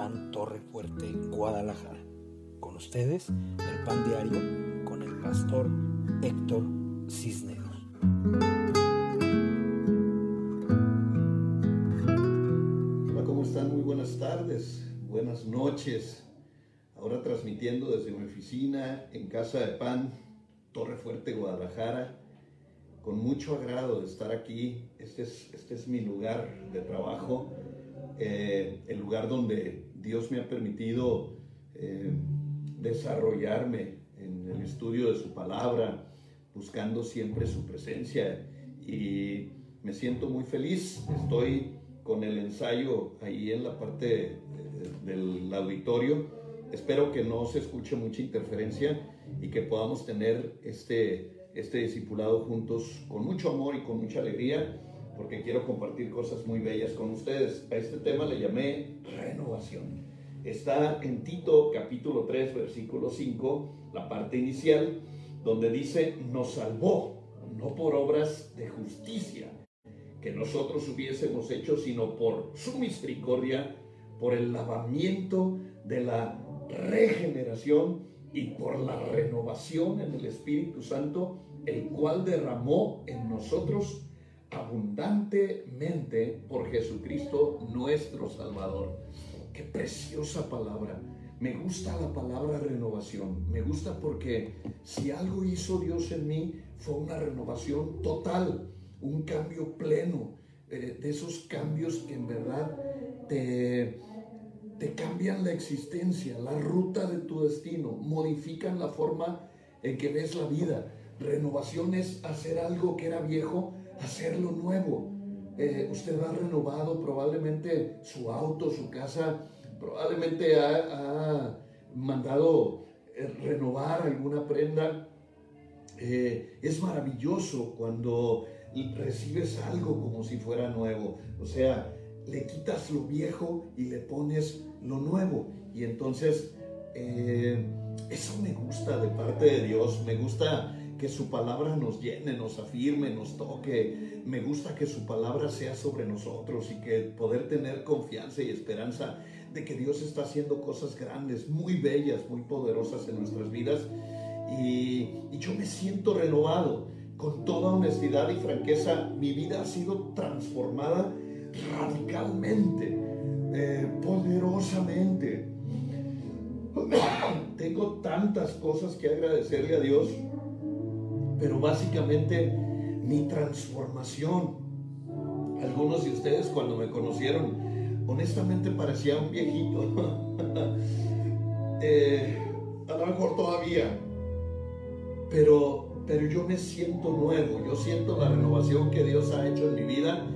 PAN Torre Fuerte, Guadalajara. Con ustedes, el PAN Diario, con el pastor Héctor Cisneros. Hola, ¿cómo están? Muy buenas tardes, buenas noches. Ahora transmitiendo desde mi oficina en Casa de Pan, Torre Fuerte, Guadalajara. Con mucho agrado de estar aquí. Este es, este es mi lugar de trabajo eh, el lugar donde Dios me ha permitido eh, desarrollarme en el estudio de su palabra, buscando siempre su presencia. Y me siento muy feliz. Estoy con el ensayo ahí en la parte eh, del auditorio. Espero que no se escuche mucha interferencia y que podamos tener este, este discipulado juntos con mucho amor y con mucha alegría porque quiero compartir cosas muy bellas con ustedes. A este tema le llamé renovación. Está en Tito capítulo 3, versículo 5, la parte inicial, donde dice, nos salvó, no por obras de justicia que nosotros hubiésemos hecho, sino por su misericordia, por el lavamiento de la regeneración y por la renovación en el Espíritu Santo, el cual derramó en nosotros abundantemente por Jesucristo nuestro Salvador. Qué preciosa palabra. Me gusta la palabra renovación. Me gusta porque si algo hizo Dios en mí fue una renovación total, un cambio pleno, eh, de esos cambios que en verdad te, te cambian la existencia, la ruta de tu destino, modifican la forma en que ves la vida. Renovación es hacer algo que era viejo hacerlo nuevo. Eh, usted ha renovado probablemente su auto, su casa, probablemente ha, mandado eh, renovar alguna prenda. Eh, es maravilloso cuando recibes algo como si fuera nuevo. O sea, le quitas lo viejo y le pones lo nuevo. Y entonces, eso me gusta de parte de Dios. Me gusta que su palabra nos llene, nos afirme, nos toque. Me gusta que su palabra sea sobre nosotros y que poder tener confianza y esperanza de que Dios está haciendo cosas grandes, muy bellas, muy poderosas en nuestras vidas. Y, yo me siento renovado. Con toda honestidad y franqueza, mi vida ha sido transformada radicalmente, eh, poderosamente. Tengo tantas cosas que agradecerle a Dios pero básicamente mi transformación. Algunos de ustedes cuando me conocieron, honestamente parecía un viejito. eh, a lo mejor todavía, pero, pero yo me siento nuevo, yo siento la renovación que Dios ha hecho en mi vida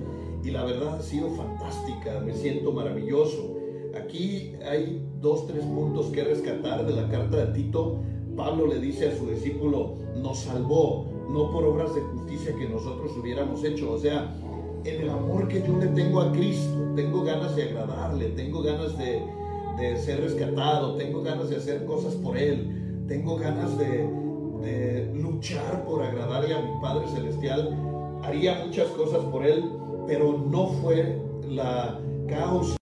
y la verdad ha sido fantástica, me siento maravilloso. Aquí hay dos, tres puntos que rescatar de la carta de Tito Pablo le dice a su discípulo, nos salvó, no por obras de justicia que nosotros hubiéramos hecho. O sea, en el amor que yo le tengo a Cristo, tengo ganas de agradarle, tengo ganas de, ser rescatado, tengo ganas de hacer cosas por Él, tengo ganas de, de luchar por agradarle a mi Padre Celestial. Haría muchas cosas por Él, pero no fue la causa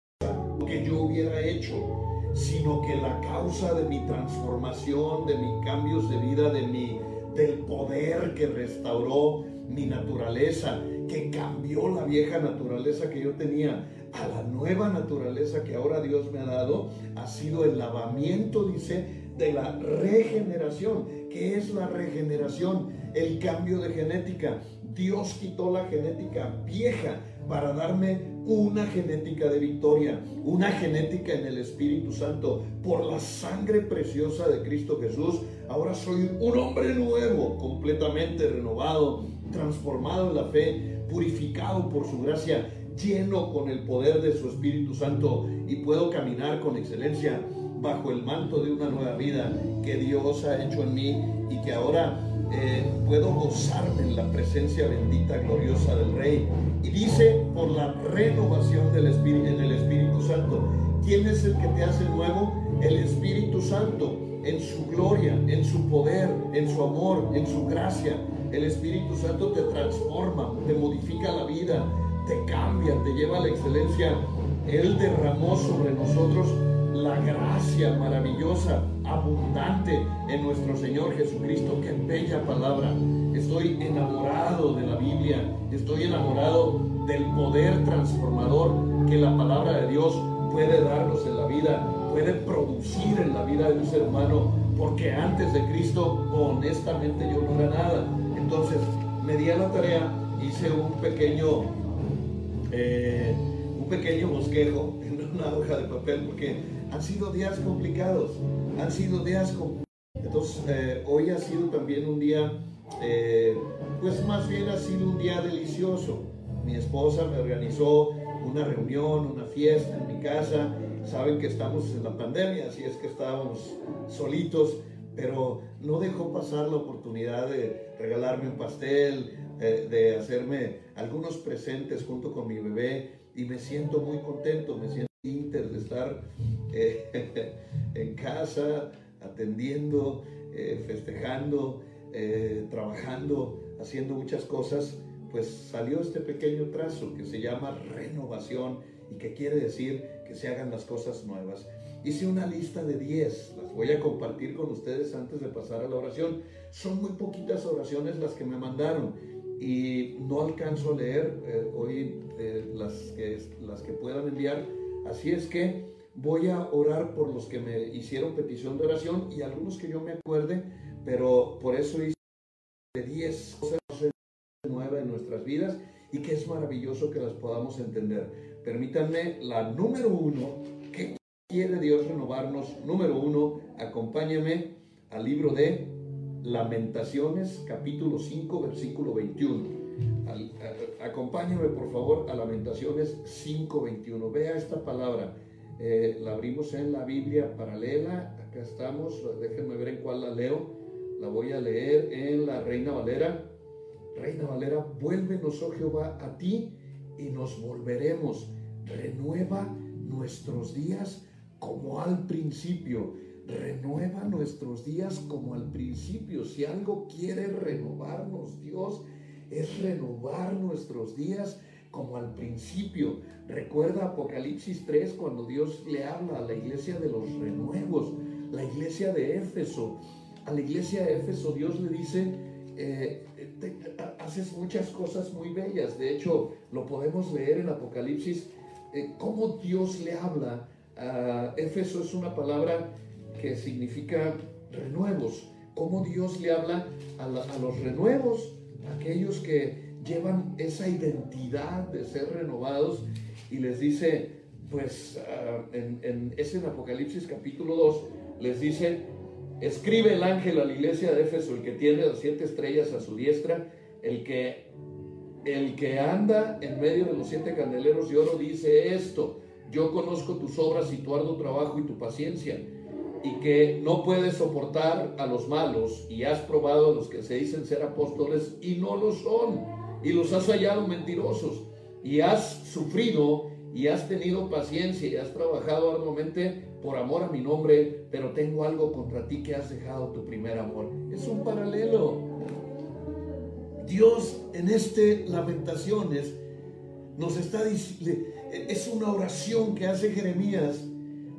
que yo hubiera hecho sino que la causa de mi transformación, de mis cambios de vida, de mi, del poder que restauró mi naturaleza, que cambió la vieja naturaleza que yo tenía a la nueva naturaleza que ahora Dios me ha dado, ha sido el lavamiento, dice, de la regeneración. ¿Qué es la regeneración? El cambio de genética. Dios quitó la genética vieja para darme una genética de victoria, una genética en el Espíritu Santo. Por la sangre preciosa de Cristo Jesús, ahora soy un hombre nuevo, completamente renovado, transformado en la fe, purificado por su gracia, lleno con el poder de su Espíritu Santo y puedo caminar con excelencia bajo el manto de una nueva vida que Dios ha hecho en mí y que ahora eh, puedo gozarme en la presencia bendita, gloriosa del Rey. Y dice, por la renovación del Espíritu, en el Espíritu Santo. ¿Quién es el que te hace nuevo? El Espíritu Santo, en su gloria, en su poder, en su amor, en su gracia. El Espíritu Santo te transforma, te modifica la vida, te cambia, te lleva a la excelencia. Él derramó sobre nosotros la gracia maravillosa, abundante en nuestro Señor Jesucristo. Qué bella palabra. Estoy enamorado de la Biblia. Estoy enamorado del poder transformador que la palabra de Dios puede darnos en la vida, puede producir en la vida de un ser humano, porque antes de Cristo, honestamente, yo no era nada. Entonces, me di a la tarea, hice un pequeño, eh, un pequeño bosquejo en una hoja de papel, porque han sido días complicados, han sido días complicados. Entonces, eh, hoy ha sido también un día, eh, pues más bien ha sido un día delicioso. Mi esposa me organizó una reunión, una fiesta en mi casa. Saben que estamos en la pandemia, así es que estábamos solitos, pero no dejó pasar la oportunidad de regalarme un pastel, de hacerme algunos presentes junto con mi bebé y me siento muy contento, me siento inter de estar eh, en casa atendiendo, eh, festejando, trabajando, haciendo muchas cosas pues salió este pequeño trazo que se llama renovación y que quiere decir que se hagan las cosas nuevas. Hice una lista de 10, las voy a compartir con ustedes antes de pasar a la oración. Son muy poquitas oraciones las que me mandaron y no alcanzo a leer eh, hoy eh, las, que, las que puedan enviar. Así es que voy a orar por los que me hicieron petición de oración y algunos que yo me acuerde, pero por eso hice 10 cosas nueva en nuestras vidas y que es maravilloso que las podamos entender. Permítanme la número uno, ¿qué quiere Dios renovarnos? Número uno, acompáñame al libro de Lamentaciones, capítulo 5, versículo 21. Acompáñame por favor a Lamentaciones 5, 21. Vea esta palabra. Eh, la abrimos en la Biblia paralela. Acá estamos. Déjenme ver en cuál la leo. La voy a leer en la Reina Valera Reina Valera, vuélvenos, oh Jehová, a ti y nos volveremos. Renueva nuestros días como al principio. Renueva nuestros días como al principio. Si algo quiere renovarnos, Dios, es renovar nuestros días como al principio. Recuerda Apocalipsis 3 cuando Dios le habla a la iglesia de los renuevos, la iglesia de Éfeso. A la iglesia de Éfeso Dios le dice, eh, haces muchas cosas muy bellas. De hecho, lo podemos leer en Apocalipsis, eh, cómo Dios le habla. A Éfeso es una palabra que significa renuevos. Cómo Dios le habla a, los renuevos, aquellos que llevan esa identidad de ser renovados y les dice, pues ah, en, es en Apocalipsis capítulo 2, les dice, escribe el ángel a la iglesia de Éfeso, el que tiene las siete estrellas a su diestra, el que, el que anda en medio de los siete candeleros de oro dice esto, yo conozco tus obras y tu arduo trabajo y tu paciencia, y que no puedes soportar a los malos, y has probado a los que se dicen ser apóstoles y no lo son, y los has hallado mentirosos, y has sufrido y has tenido paciencia y has trabajado arduamente por amor a mi nombre, pero tengo algo contra ti que has dejado tu primer amor. Es un paralelo. Dios en este Lamentaciones nos está diciendo, es una oración que hace Jeremías,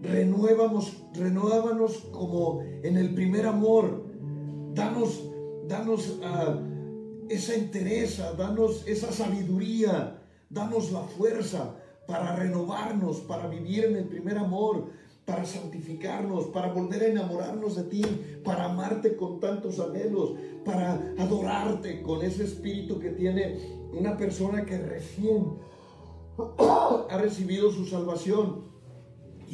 renuévanos, renuévanos como en el primer amor, danos, danos uh, esa entereza, danos esa sabiduría, danos la fuerza para renovarnos, para vivir en el primer amor, para santificarnos, para volver a enamorarnos de ti, para amarte con tantos anhelos, para adorarte con ese espíritu que tiene una persona que recién ha recibido su salvación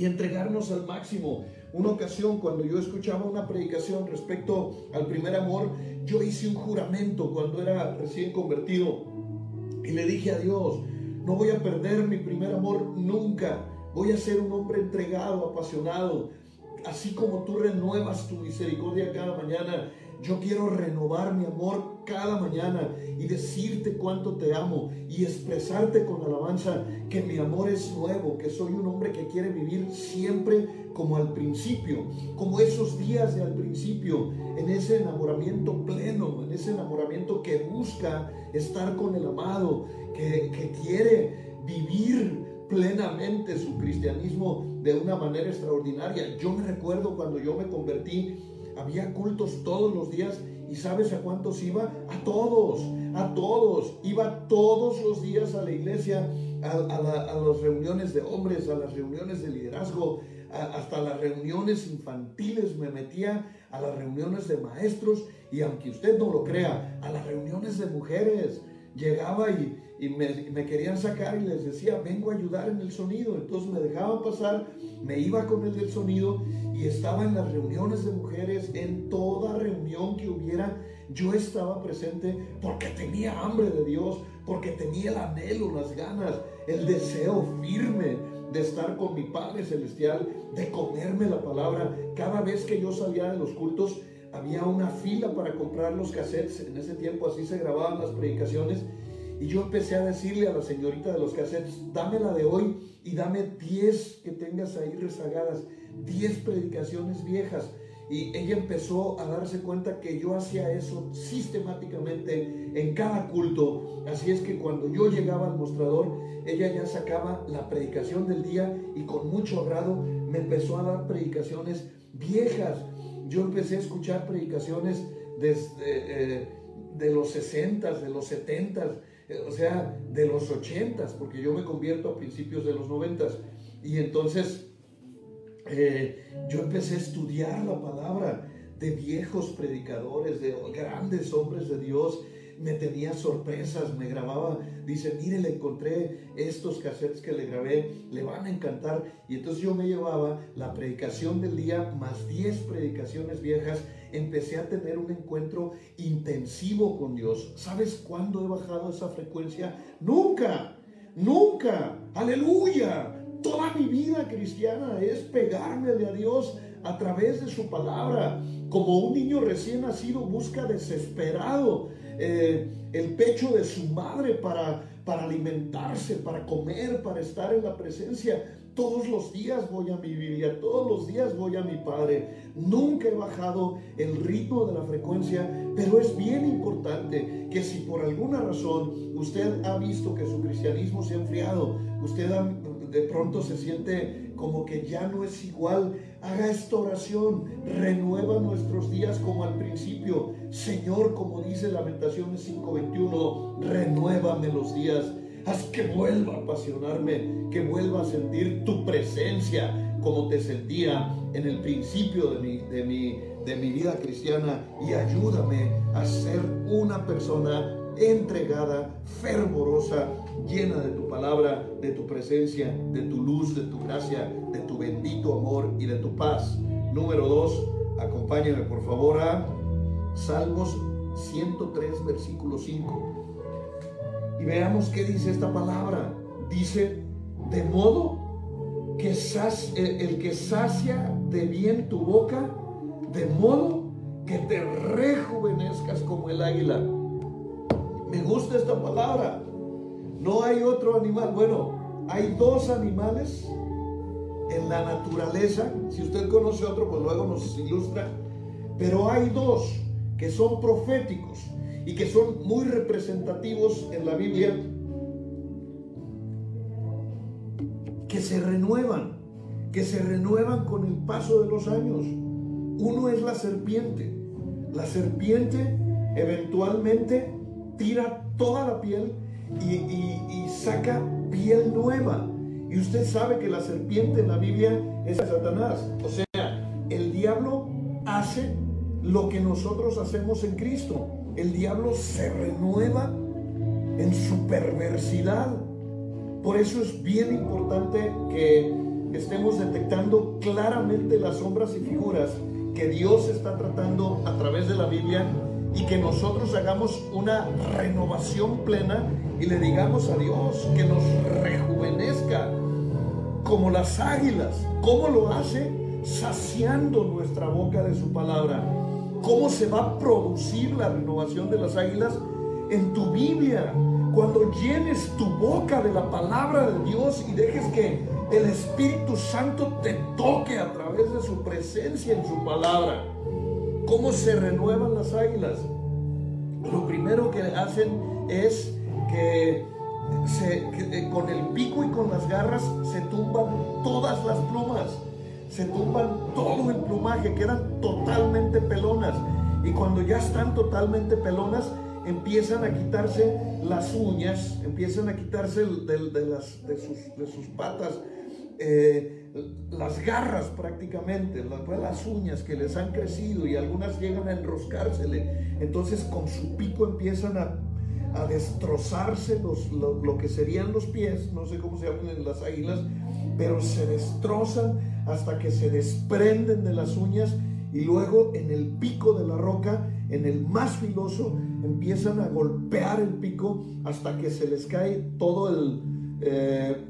y entregarnos al máximo. Una ocasión cuando yo escuchaba una predicación respecto al primer amor, yo hice un juramento cuando era recién convertido y le dije a Dios, no voy a perder mi primer amor nunca Voy a ser un hombre entregado, apasionado. Así como tú renuevas tu misericordia cada mañana, yo quiero renovar mi amor cada mañana y decirte cuánto te amo y expresarte con alabanza que mi amor es nuevo, que soy un hombre que quiere vivir siempre como al principio, como esos días de al principio, en ese enamoramiento pleno, en ese enamoramiento que busca estar con el amado, que, que quiere vivir plenamente su cristianismo de una manera extraordinaria. Yo me recuerdo cuando yo me convertí, había cultos todos los días y ¿sabes a cuántos iba? A todos, a todos. Iba todos los días a la iglesia, a, las reuniones de hombres, a las reuniones de liderazgo, hasta las reuniones infantiles me metía, a las reuniones de maestros y aunque usted no lo crea, a las reuniones de mujeres. Llegaba y, me, querían sacar y les decía, vengo a ayudar en el sonido. Entonces me dejaban pasar, me iba con el del sonido y estaba en las reuniones de mujeres, en toda reunión que hubiera, yo estaba presente porque tenía hambre de Dios, porque tenía el anhelo, las ganas, el deseo firme de estar con mi Padre Celestial, de comerme la palabra. Cada vez que yo salía de los cultos, había una fila para comprar los cassettes. En ese tiempo así se grababan las predicaciones. Y yo empecé a decirle a la señorita de los cassettes, dame la de hoy y dame 10 que tengas ahí rezagadas, 10 predicaciones viejas. Y ella empezó a darse cuenta que yo hacía eso sistemáticamente en cada culto. Así es que cuando yo llegaba al mostrador, ella ya sacaba la predicación del día y con mucho agrado me empezó a dar predicaciones viejas yo empecé a escuchar predicaciones desde eh, de los 60, de los 70, eh, o sea, de los 80, porque yo me convierto a principios de los 90. Y entonces eh, yo empecé a estudiar la palabra de viejos predicadores, de grandes hombres de Dios me tenía sorpresas, me grababa, dice, mire, le encontré estos cassettes que le grabé, le van a encantar. Y entonces yo me llevaba la predicación del día más 10 predicaciones viejas, empecé a tener un encuentro intensivo con Dios. ¿Sabes cuándo he bajado esa frecuencia? Nunca, nunca, aleluya. Toda mi vida cristiana es pegármele a Dios a través de su palabra. Como un niño recién nacido busca desesperado eh, el pecho de su madre para, para alimentarse, para comer, para estar en la presencia. Todos los días voy a mi Biblia, todos los días voy a mi Padre. Nunca he bajado el ritmo de la frecuencia, pero es bien importante que si por alguna razón usted ha visto que su cristianismo se ha enfriado, usted de pronto se siente como que ya no es igual, haga esta oración, renueva nuestros días como al principio. Señor, como dice Lamentaciones 5:21, renuévame los días. Haz que vuelva a apasionarme, que vuelva a sentir tu presencia como te sentía en el principio de mi, de mi, de mi vida cristiana y ayúdame a ser una persona entregada, fervorosa, llena de tu palabra, de tu presencia, de tu luz, de tu gracia, de tu bendito amor y de tu paz. Número dos, acompáñame por favor a Salmos 103, versículo 5. Y veamos qué dice esta palabra. Dice, de modo que el que sacia de bien tu boca, de modo que te rejuvenezcas como el águila. Me gusta esta palabra. No hay otro animal. Bueno, hay dos animales en la naturaleza. Si usted conoce otro, pues luego nos ilustra. Pero hay dos que son proféticos y que son muy representativos en la Biblia, que se renuevan, que se renuevan con el paso de los años. Uno es la serpiente. La serpiente eventualmente tira toda la piel y, saca piel nueva. Y usted sabe que la serpiente en la Biblia es Satanás. O sea, el diablo hace lo que nosotros hacemos en Cristo. El diablo se renueva en su perversidad. Por eso es bien importante que estemos detectando claramente las sombras y figuras que Dios está tratando a través de la Biblia y que nosotros hagamos una renovación plena y le digamos a Dios que nos rejuvenezca como las águilas. ¿Cómo lo hace? Saciando nuestra boca de su palabra. ¿Cómo se va a producir la renovación de las águilas? En tu Biblia. Cuando llenes tu boca de la palabra de Dios y dejes que el Espíritu Santo te toque a través de su presencia en su palabra. ¿Cómo se renuevan las águilas? Lo primero que hacen es que eh, con el pico y con las garras se tumban todas las plumas, se tumban todo el plumaje, quedan totalmente pelonas. Y cuando ya están totalmente pelonas, empiezan a quitarse las uñas, empiezan a quitarse de, las, de, sus, patas, eh, las garras prácticamente, las, pues, las uñas que les han crecido y algunas llegan a enroscársele. Entonces con su pico empiezan a, destrozarse los, lo, que serían los pies, no sé cómo se llaman las águilas, pero se destrozan hasta que se desprenden de las uñas y luego en el pico de la roca, en el más filoso, empiezan a golpear el pico hasta que se les cae todo el, eh,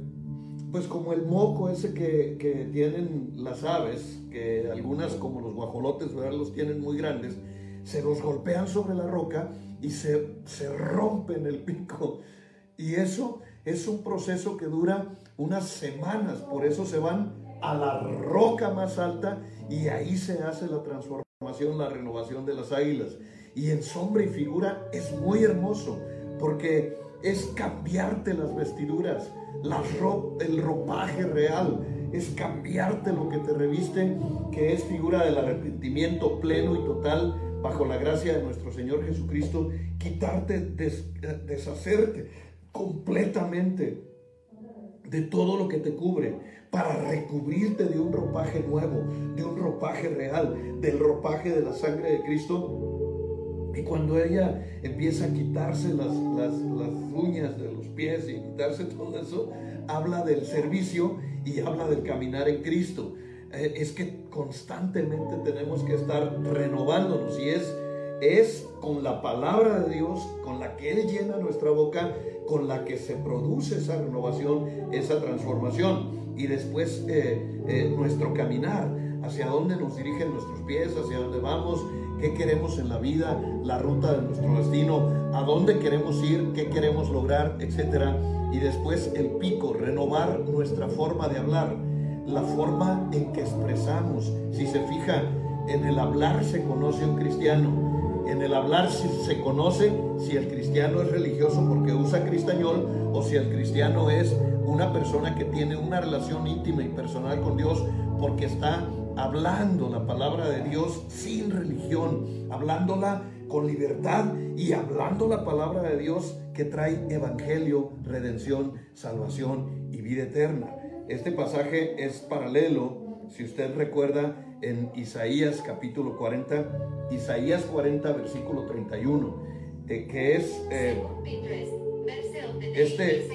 pues como el moco ese que, tienen las aves, que algunas como los guajolotes, ¿verdad? los tienen muy grandes, se los golpean sobre la roca y se, se rompen el pico. Y eso es un proceso que dura unas semanas, por eso se van a la roca más alta y ahí se hace la transformación, la renovación de las águilas. Y en sombra y figura es muy hermoso porque es cambiarte las vestiduras, el ropaje real, es cambiarte lo que te reviste, que es figura del arrepentimiento pleno y total bajo la gracia de nuestro Señor Jesucristo, quitarte, deshacerte completamente de todo lo que te cubre, para recubrirte de un ropaje nuevo, de un ropaje real, del ropaje de la sangre de Cristo. Y cuando ella empieza a quitarse las, las, uñas de los pies y quitarse todo eso, habla del servicio y habla del caminar en Cristo. Eh, es que constantemente tenemos que estar renovándonos y es, es con la palabra de Dios, con la que Él llena nuestra boca, con la que se produce esa renovación, esa transformación y después eh, eh, nuestro caminar, hacia dónde nos dirigen nuestros pies, hacia dónde vamos, qué queremos en la vida, la ruta de nuestro destino, a dónde queremos ir, qué queremos lograr, etc. Y después el pico, renovar nuestra forma de hablar, la forma en que expresamos. Si se fija, en el hablar se conoce un cristiano. En el hablar se conoce si el cristiano es religioso porque usa cristañol o si el cristiano es una persona que tiene una relación íntima y personal con Dios porque está hablando la palabra de Dios sin religión, hablándola con libertad y hablando la palabra de Dios que trae evangelio, redención, salvación y vida eterna. Este pasaje es paralelo, si usted recuerda, en Isaías capítulo 40, Isaías 40 versículo 31, eh, que es eh, este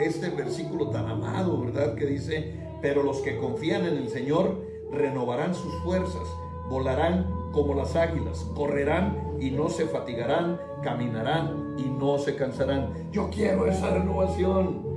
este versículo tan amado, ¿verdad? Que dice, pero los que confían en el Señor renovarán sus fuerzas, volarán como las águilas, correrán y no se fatigarán, caminarán y no se cansarán. Yo quiero esa renovación.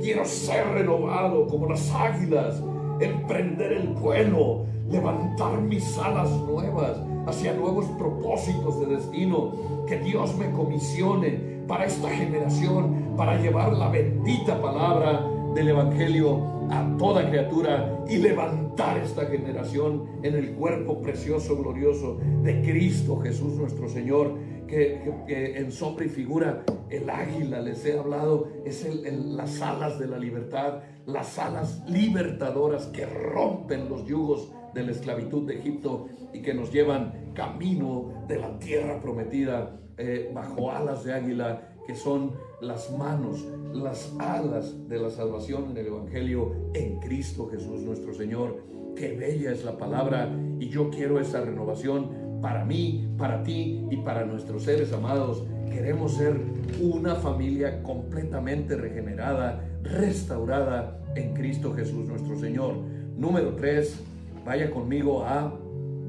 Quiero ser renovado como las águilas, emprender el vuelo, levantar mis alas nuevas hacia nuevos propósitos de destino, que Dios me comisione para esta generación, para llevar la bendita palabra del Evangelio a toda criatura y levantar esta generación en el cuerpo precioso, glorioso de Cristo Jesús nuestro Señor, que, en sombra y figura el águila les he hablado, es el, las alas de la libertad, las alas libertadoras que rompen los yugos de la esclavitud de Egipto y que nos llevan camino de la tierra prometida eh, bajo alas de águila, que son las manos, las alas de la salvación en el Evangelio en Cristo Jesús nuestro Señor. Qué bella es la palabra y yo quiero esa renovación para mí, para ti y para nuestros seres amados. Queremos ser una familia completamente regenerada, restaurada en Cristo Jesús nuestro Señor. Número 3, vaya conmigo a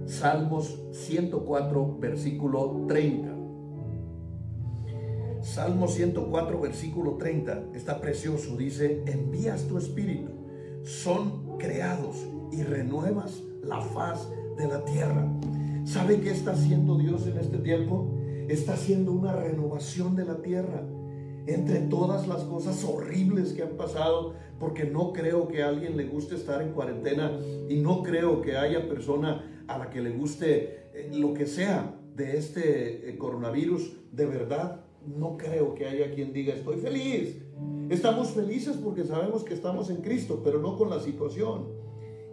Salmos 104, versículo 30. Salmo 104, versículo 30, está precioso, dice, envías tu espíritu, son creados y renuevas la faz de la tierra. ¿Sabe qué está haciendo Dios en este tiempo? Está haciendo una renovación de la tierra entre todas las cosas horribles que han pasado, porque no creo que a alguien le guste estar en cuarentena y no creo que haya persona a la que le guste eh, lo que sea de este eh, coronavirus de verdad no creo que haya quien diga estoy feliz. Estamos felices porque sabemos que estamos en Cristo, pero no con la situación.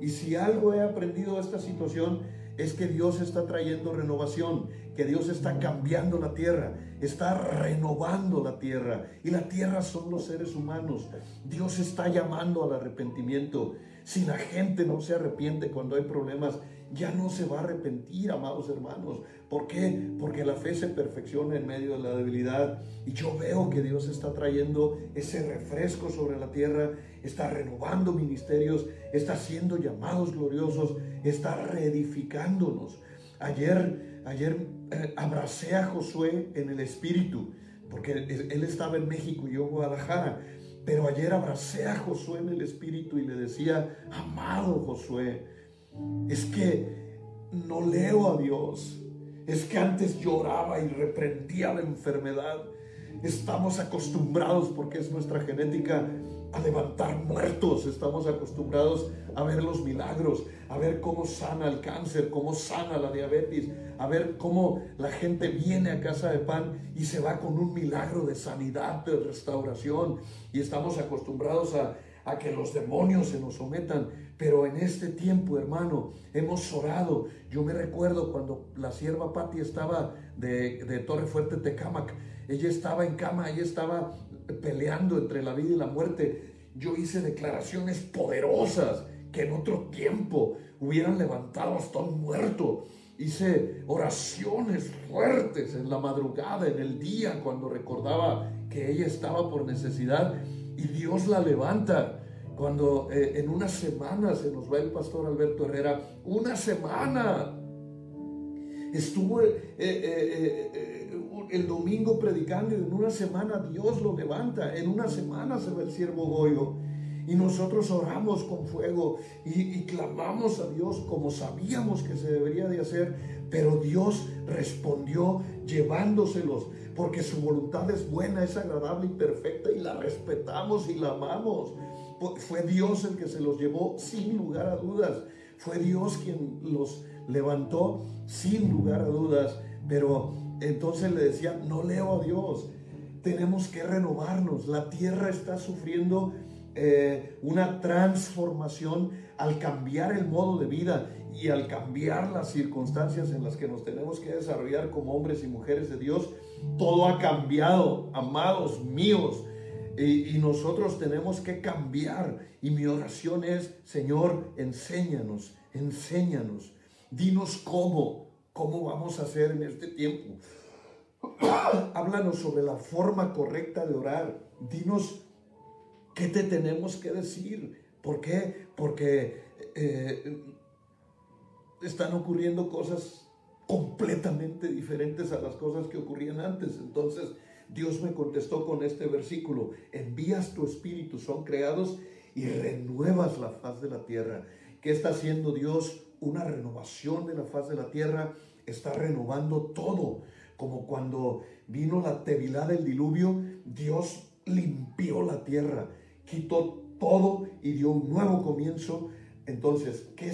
Y si algo he aprendido de esta situación es que Dios está trayendo renovación, que Dios está cambiando la tierra, está renovando la tierra. Y la tierra son los seres humanos. Dios está llamando al arrepentimiento. Si la gente no se arrepiente cuando hay problemas, ya no se va a arrepentir, amados hermanos. ¿Por qué? Porque la fe se perfecciona en medio de la debilidad. Y yo veo que Dios está trayendo ese refresco sobre la tierra, está renovando ministerios, está haciendo llamados gloriosos, está reedificándonos. Ayer, ayer eh, abracé a Josué en el espíritu, porque él estaba en México y yo en Guadalajara. Pero ayer abracé a Josué en el espíritu y le decía, amado Josué, es que no leo a Dios. Es que antes lloraba y reprendía la enfermedad. Estamos acostumbrados, porque es nuestra genética, a levantar muertos. Estamos acostumbrados a ver los milagros, a ver cómo sana el cáncer, cómo sana la diabetes, a ver cómo la gente viene a casa de pan y se va con un milagro de sanidad, de restauración. Y estamos acostumbrados a, a que los demonios se nos sometan. Pero en este tiempo, hermano, hemos orado. Yo me recuerdo cuando la sierva Patti estaba de, de Torre Fuerte, Tecámac. Ella estaba en cama, ella estaba peleando entre la vida y la muerte. Yo hice declaraciones poderosas que en otro tiempo hubieran levantado hasta un muerto. Hice oraciones fuertes en la madrugada, en el día, cuando recordaba que ella estaba por necesidad y Dios la levanta. Cuando eh, en una semana se nos va el pastor Alberto Herrera, una semana estuvo eh, eh, el domingo predicando y en una semana Dios lo levanta, en una semana se va el siervo Goyo. Y nosotros oramos con fuego y, y, clamamos a Dios como sabíamos que se debería de hacer, pero Dios respondió llevándoselos, porque su voluntad es buena, es agradable y perfecta y la respetamos y la amamos. Fue Dios el que se los llevó sin lugar a dudas. Fue Dios quien los levantó sin lugar a dudas. Pero entonces le decía, no leo a Dios. Tenemos que renovarnos. La tierra está sufriendo eh, una transformación al cambiar el modo de vida y al cambiar las circunstancias en las que nos tenemos que desarrollar como hombres y mujeres de Dios. Todo ha cambiado, amados míos. Y, nosotros tenemos que cambiar. Y mi oración es, Señor, enséñanos, enséñanos. Dinos cómo, cómo vamos a hacer en este tiempo. Háblanos sobre la forma correcta de orar. Dinos qué te tenemos que decir. ¿Por qué? Porque eh, están ocurriendo cosas completamente diferentes a las cosas que ocurrían antes. Entonces, Dios me contestó con este versículo, envías tu espíritu, son creados y renuevas la faz de la tierra. ¿Qué está haciendo Dios? Una renovación de la faz de la tierra, está renovando todo, como cuando vino la tevilá del diluvio, Dios limpió la tierra, quitó todo y dio un nuevo comienzo. Entonces, ¿qué,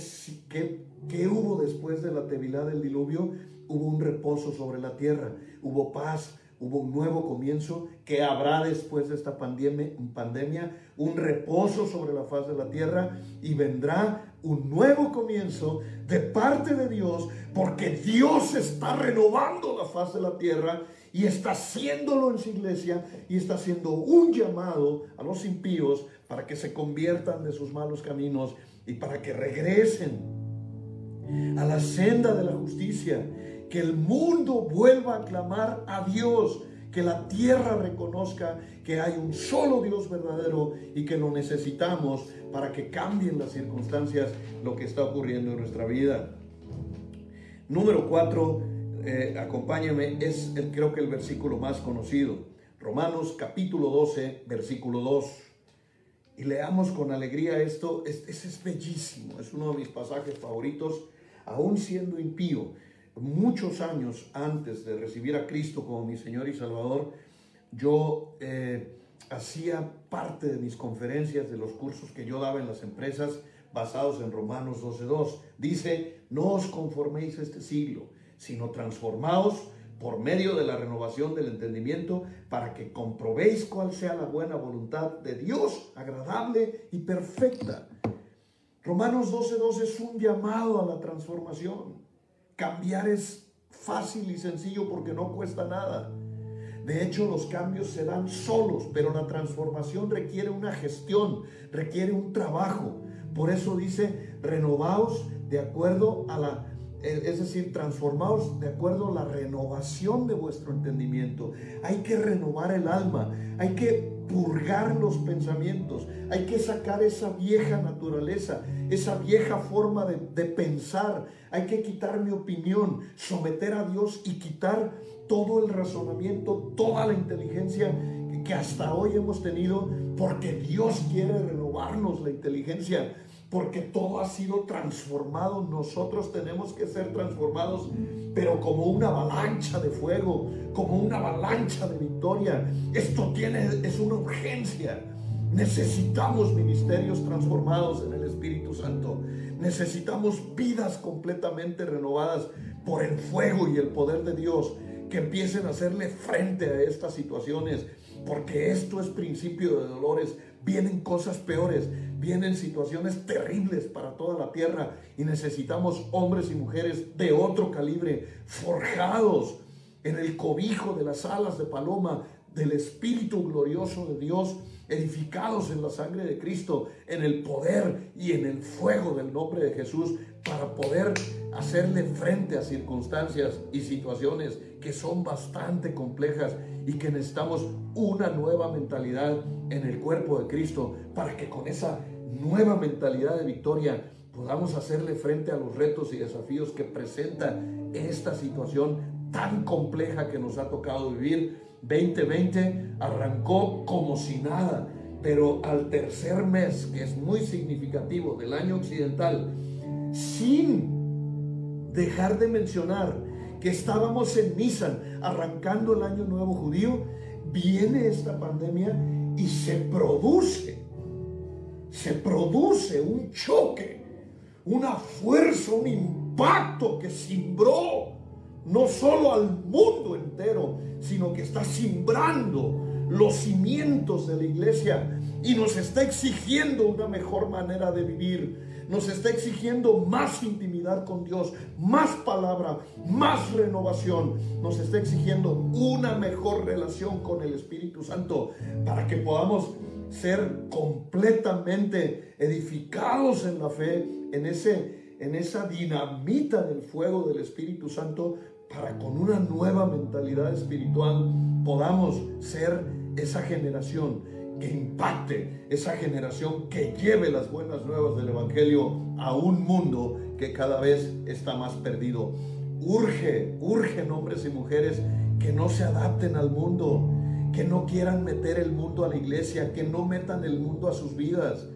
qué, qué hubo después de la tevilá del diluvio? Hubo un reposo sobre la tierra, hubo paz, hubo un nuevo comienzo que habrá después de esta pandemia, pandemia, un reposo sobre la faz de la tierra y vendrá un nuevo comienzo de parte de Dios porque Dios está renovando la faz de la tierra y está haciéndolo en su iglesia y está haciendo un llamado a los impíos para que se conviertan de sus malos caminos y para que regresen a la senda de la justicia que el mundo vuelva a clamar a Dios, que la tierra reconozca que hay un solo Dios verdadero y que lo necesitamos para que cambien las circunstancias, lo que está ocurriendo en nuestra vida. Número cuatro, eh, acompáñame, es el, creo que el versículo más conocido. Romanos capítulo 12, versículo 2. Y leamos con alegría esto, ese es bellísimo, es uno de mis pasajes favoritos, aún siendo impío muchos años antes de recibir a Cristo como mi Señor y Salvador, yo eh, hacía parte de mis conferencias, de los cursos que yo daba en las empresas basados en Romanos 12.2. Dice, no os conforméis a este siglo, sino transformaos por medio de la renovación del entendimiento, para que comprobéis cuál sea la buena voluntad de Dios, agradable y perfecta. Romanos 12:12 es un llamado a la transformación. Cambiar es fácil y sencillo porque no cuesta nada. De hecho, los cambios se dan solos, pero la transformación requiere una gestión, requiere un trabajo. Por eso dice, renovaos de acuerdo a la es decir, transformados de acuerdo a la renovación de vuestro entendimiento. Hay que renovar el alma, hay que purgar los pensamientos, hay que sacar esa vieja naturaleza, esa vieja forma de, de pensar, hay que quitar mi opinión, someter a Dios y quitar todo el razonamiento, toda la inteligencia que hasta hoy hemos tenido, porque Dios quiere renovarnos la inteligencia porque todo ha sido transformado. Nosotros tenemos que ser transformados, pero como una avalancha de fuego, como una avalancha de victoria. Esto tiene, es una urgencia. Necesitamos ministerios transformados en el Espíritu Santo. Necesitamos vidas completamente renovadas por el fuego y el poder de Dios que empiecen a hacerle frente a estas situaciones, porque esto es principio de dolores vienen cosas peores, vienen situaciones terribles para toda la tierra y necesitamos hombres y mujeres de otro calibre, forjados en el cobijo de las alas de paloma del Espíritu glorioso de Dios, edificados en la sangre de Cristo, en el poder y en el fuego del nombre de Jesús, para poder hacerle frente a circunstancias y situaciones que son bastante complejas y que necesitamos una nueva mentalidad en el cuerpo de Cristo para que con esa nueva mentalidad de victoria podamos hacerle frente a los retos y desafíos que presenta esta situación tan compleja que nos ha tocado vivir. 2020 arrancó como si nada, pero al tercer mes, que es muy significativo del año occidental, sin dejar de mencionar que estábamos en Nisan arrancando el año nuevo judío, viene esta pandemia y se produce, se produce un choque, una fuerza, un impacto que simbró no solo al mundo entero, sino que está simbrando los cimientos de la iglesia y nos está exigiendo una mejor manera de vivir nos está exigiendo más intimidad con Dios, más palabra, más renovación. Nos está exigiendo una mejor relación con el Espíritu Santo para que podamos ser completamente edificados en la fe, en, ese, en esa dinamita del fuego del Espíritu Santo, para con una nueva mentalidad espiritual podamos ser esa generación que impacte esa generación que lleve las buenas nuevas del Evangelio a un mundo que cada vez está más perdido. Urge, urgen hombres y mujeres que no se adapten al mundo, que no quieran meter el mundo a la iglesia, que no metan el mundo a sus vidas,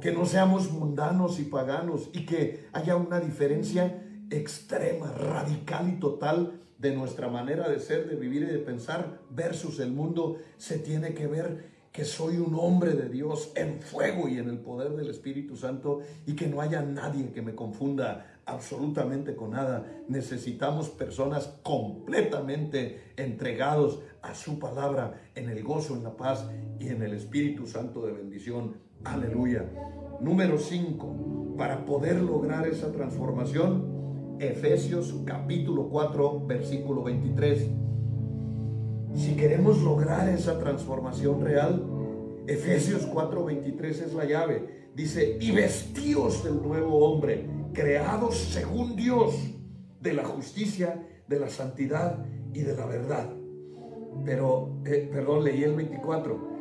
que no seamos mundanos y paganos y que haya una diferencia extrema, radical y total de nuestra manera de ser, de vivir y de pensar versus el mundo. Se tiene que ver que soy un hombre de Dios en fuego y en el poder del Espíritu Santo y que no haya nadie que me confunda absolutamente con nada. Necesitamos personas completamente entregados a su palabra en el gozo, en la paz y en el Espíritu Santo de bendición. Aleluya. Número 5. Para poder lograr esa transformación, Efesios capítulo 4, versículo 23 si queremos lograr esa transformación real, Efesios 4:23 es la llave. Dice, y vestíos del nuevo hombre, creados según Dios, de la justicia, de la santidad y de la verdad. Pero, eh, perdón, leí el 24.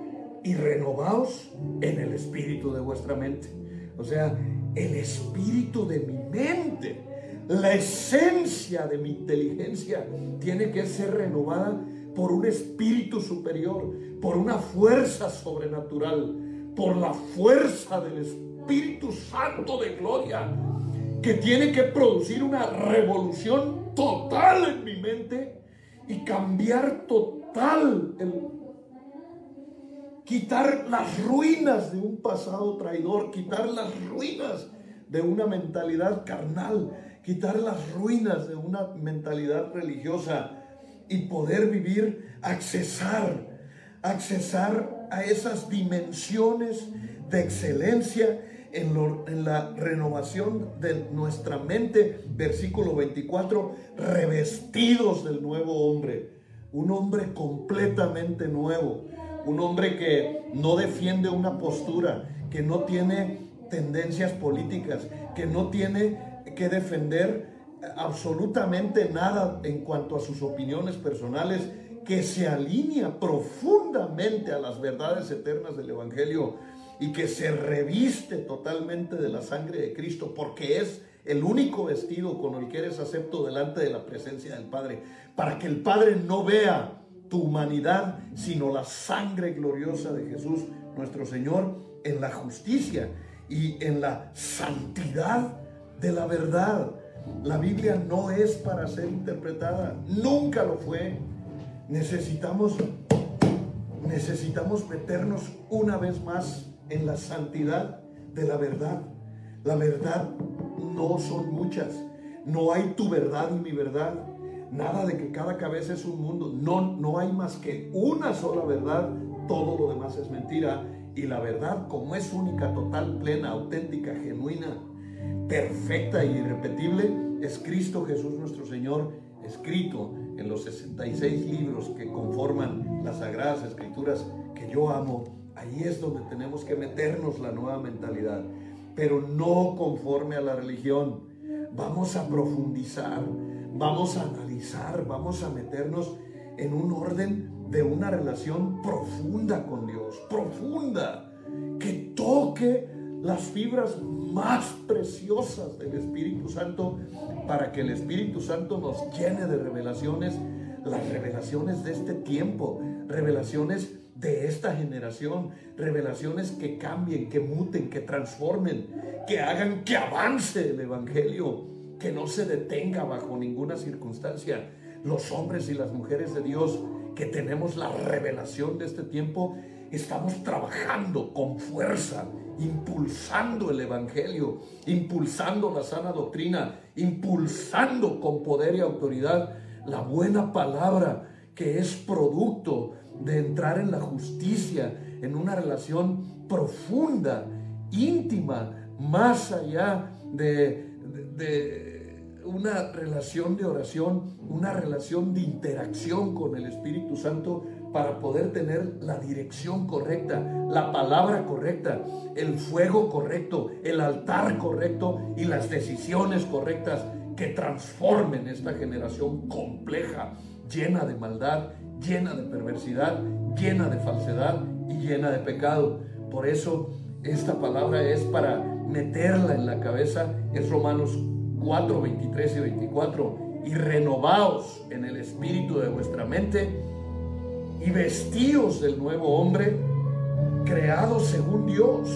Y renovaos en el espíritu de vuestra mente. O sea, el espíritu de mi mente, la esencia de mi inteligencia tiene que ser renovada por un espíritu superior, por una fuerza sobrenatural, por la fuerza del Espíritu Santo de gloria, que tiene que producir una revolución total en mi mente y cambiar total quitar las ruinas de un pasado traidor, quitar las ruinas de una mentalidad carnal, quitar las ruinas de una mentalidad religiosa y poder vivir, accesar, accesar a esas dimensiones de excelencia en, la renovación de nuestra mente, versículo 24, revestidos del nuevo hombre, un hombre completamente nuevo, un hombre que no defiende una postura, que no tiene tendencias políticas, que no tiene que defender absolutamente nada en cuanto a sus opiniones personales, que se alinea profundamente a las verdades eternas del Evangelio y que se reviste totalmente de la sangre de Cristo, porque es el único vestido con el que eres acepto delante de la presencia del Padre, para que el Padre no vea tu humanidad, sino la sangre gloriosa de Jesús, nuestro Señor, en la justicia y en la santidad de la verdad. La Biblia no es para ser interpretada, nunca lo fue. Necesitamos necesitamos meternos una vez más en la santidad de la verdad. La verdad no son muchas. No hay tu verdad y mi verdad. Nada de que cada cabeza es un mundo. No, no hay más que una sola verdad. Todo lo demás es mentira. Y la verdad, como es única, total, plena, auténtica, genuina, perfecta y irrepetible, es Cristo Jesús nuestro Señor, escrito en los 66 libros que conforman las Sagradas Escrituras que yo amo Ahí es donde tenemos que meternos la nueva mentalidad, pero no conforme a la religión. Vamos a profundizar, vamos a analizar, vamos a meternos en un orden de una relación profunda con Dios, profunda, que toque las fibras más preciosas del Espíritu Santo para que el Espíritu Santo nos llene de revelaciones, las revelaciones de este tiempo, revelaciones de esta generación, revelaciones que cambien, que muten, que transformen, que hagan que avance el Evangelio, que no se detenga bajo ninguna circunstancia. Los hombres y las mujeres de Dios que tenemos la revelación de este tiempo, estamos trabajando con fuerza, impulsando el Evangelio, impulsando la sana doctrina, impulsando con poder y autoridad la buena palabra que es producto de entrar en la justicia, en una relación profunda, íntima, más allá de, una relación de oración, una relación de interacción con el Espíritu Santo para poder tener la dirección correcta, la palabra correcta, el fuego correcto, el altar correcto y las decisiones correctas que transformen esta generación compleja, llena de maldad, llena de perversidad, llena de falsedad y llena de pecado. Por eso esta palabra es para meterla en la cabeza. Es Romanos 4, 23 y 24. Y renovaos en el espíritu de vuestra mente y vestíos del nuevo hombre creado según Dios.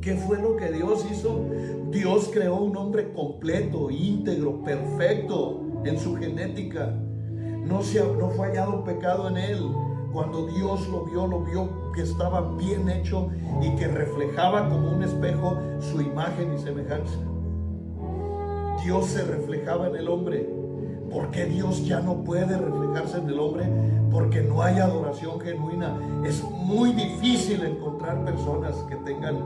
¿Qué fue lo que Dios hizo? Dios creó un hombre completo, íntegro, perfecto en su genética no, se, no fue hallado pecado en él. Cuando Dios lo vio, lo vio que estaba bien hecho y que reflejaba como un espejo su imagen y semejanza. Dios se reflejaba en el hombre. porque Dios ya no puede reflejarse en el hombre? Porque no hay adoración genuina. Es muy difícil encontrar personas que tengan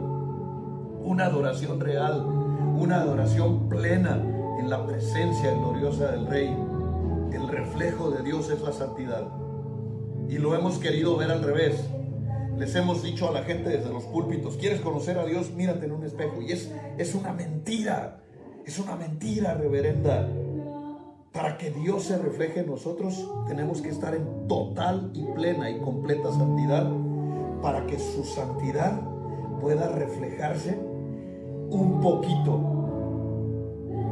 una adoración real, una adoración plena en la presencia gloriosa del Rey el reflejo de Dios es la santidad. Y lo hemos querido ver al revés. Les hemos dicho a la gente desde los púlpitos, ¿quieres conocer a Dios? Mírate en un espejo. Y es, es una mentira, es una mentira reverenda. Para que Dios se refleje en nosotros, tenemos que estar en total y plena y completa santidad, para que su santidad pueda reflejarse un poquito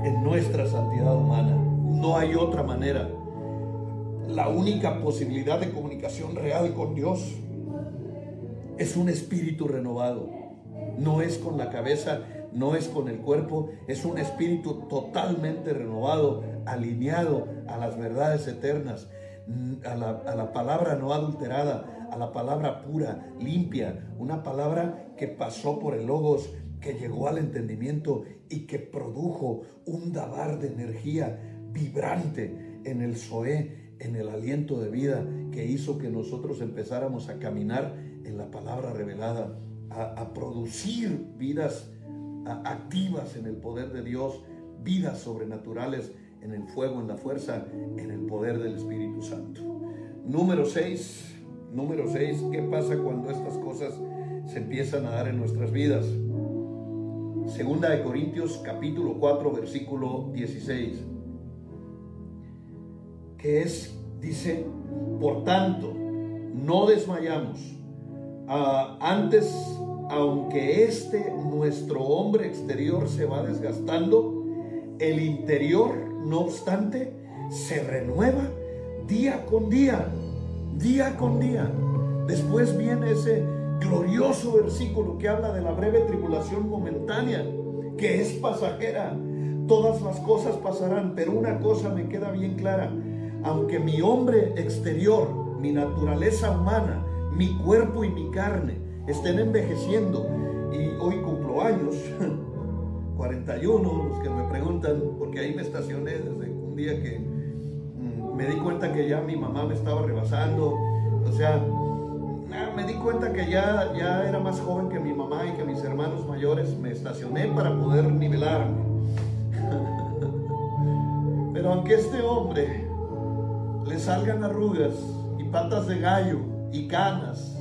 en nuestra santidad humana. No hay otra manera. La única posibilidad de comunicación real con Dios es un espíritu renovado. No es con la cabeza, no es con el cuerpo, es un espíritu totalmente renovado, alineado a las verdades eternas, a la, a la, palabra no adulterada, a la palabra pura, limpia, una palabra que pasó por el logos, que llegó al entendimiento y que produjo un dabar de energía vibrante en el Zoé, en el aliento de vida que hizo que nosotros empezáramos a caminar en la palabra revelada, a, producir vidas activas en el poder de Dios, vidas sobrenaturales en el fuego, en la fuerza, en el poder del Espíritu Santo. Número 6, número 6, ¿qué pasa cuando estas cosas se empiezan a dar en nuestras vidas? Segunda de Corintios capítulo 4 versículo 16. Que es, dice, por tanto, no desmayamos. Ah, antes, aunque este nuestro hombre exterior se va desgastando, el interior, no obstante, se renueva día con día, día con día. Después viene ese glorioso versículo que habla de la breve tribulación momentánea, que es pasajera. Todas las cosas pasarán, pero una cosa me queda bien clara. Aunque mi hombre exterior, mi naturaleza humana, mi cuerpo y mi carne estén envejeciendo, y hoy cumplo años, 41, los que me preguntan, porque ahí me estacioné desde un día que mm, me di cuenta que ya mi mamá me estaba rebasando, o sea, me di cuenta que ya, ya era más joven que mi mamá y que mis hermanos mayores. Me estacioné para poder nivelarme. Pero aunque este hombre le salgan arrugas y patas de gallo y canas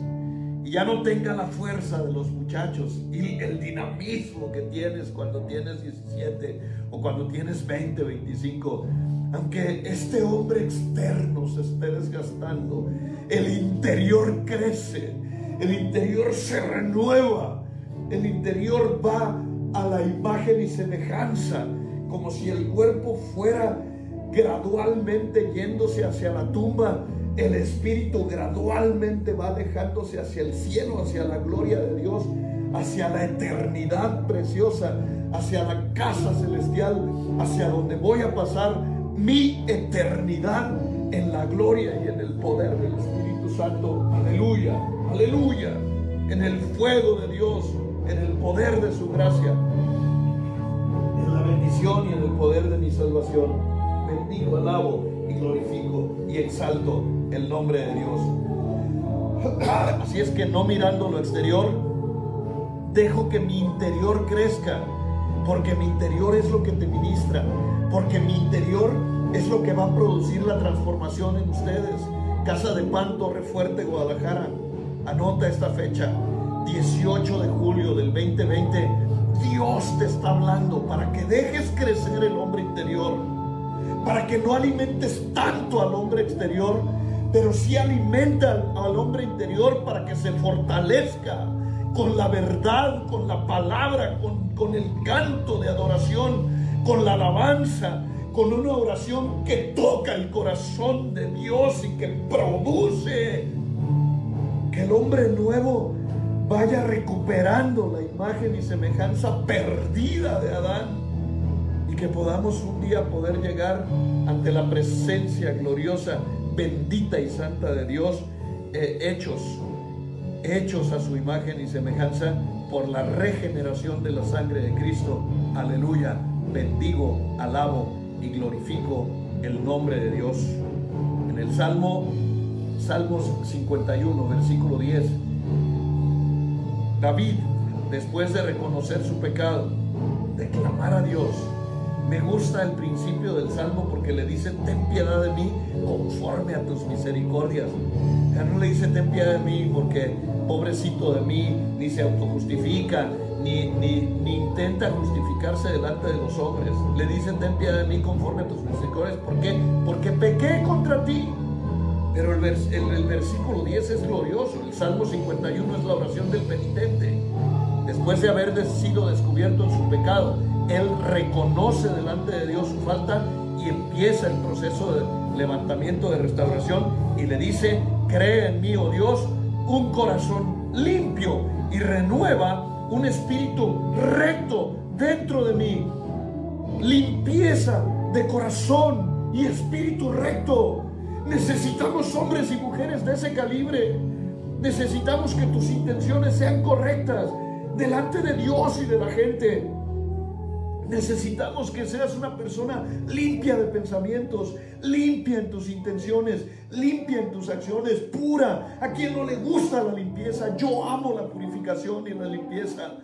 y ya no tenga la fuerza de los muchachos y el dinamismo que tienes cuando tienes 17 o cuando tienes 20, 25, aunque este hombre externo se esté desgastando, el interior crece, el interior se renueva, el interior va a la imagen y semejanza, como si el cuerpo fuera gradualmente yéndose hacia la tumba, el espíritu gradualmente va alejándose hacia el cielo, hacia la gloria de Dios, hacia la eternidad preciosa, hacia la casa celestial, hacia donde voy a pasar mi eternidad en la gloria y en el poder del Espíritu Santo. Aleluya, aleluya. En el fuego de Dios, en el poder de su gracia, en la bendición y en el poder de mi salvación. Bendigo, alabo y glorifico y exalto el nombre de Dios. Así es que no mirando lo exterior, dejo que mi interior crezca, porque mi interior es lo que te ministra porque mi interior es lo que va a producir la transformación en ustedes. Casa de Pan, Torre Fuerte, Guadalajara. Anota esta fecha, 18 de julio del 2020. Dios te está hablando para que dejes crecer el hombre interior, para que no alimentes tanto al hombre exterior, pero sí alimenta al hombre interior para que se fortalezca con la verdad, con la palabra, con, con el canto de adoración con la alabanza, con una oración que toca el corazón de Dios y que produce que el hombre nuevo vaya recuperando la imagen y semejanza perdida de Adán y que podamos un día poder llegar ante la presencia gloriosa, bendita y santa de Dios, eh, hechos, hechos a su imagen y semejanza por la regeneración de la sangre de Cristo. Aleluya bendigo, alabo y glorifico el nombre de Dios. En el Salmo, Salmos 51, versículo 10, David, después de reconocer su pecado, de clamar a Dios, me gusta el principio del Salmo porque le dice, ten piedad de mí conforme a tus misericordias. Ya no le dice, ten piedad de mí porque pobrecito de mí, ni se autojustifica, ni, ni, intenta justificarse delante de los hombres. Le dicen, ten piedad de mí conforme a tus misericordias. ¿Por qué? Porque pequé contra ti. Pero el, el, versículo 10 es glorioso. El Salmo 51 es la oración del penitente. Después de haber sido descubierto en su pecado, él reconoce delante de Dios su falta y empieza el proceso de levantamiento, de restauración y le dice, cree en mí, oh Dios, un corazón limpio y renueva un espíritu recto dentro de mí. Limpieza de corazón y espíritu recto. Necesitamos hombres y mujeres de ese calibre. Necesitamos que tus intenciones sean correctas delante de Dios y de la gente. Necesitamos que seas una persona limpia de pensamientos, limpia en tus intenciones, limpia en tus acciones, pura. A quien no le gusta la limpieza, yo amo la purificación y la limpieza.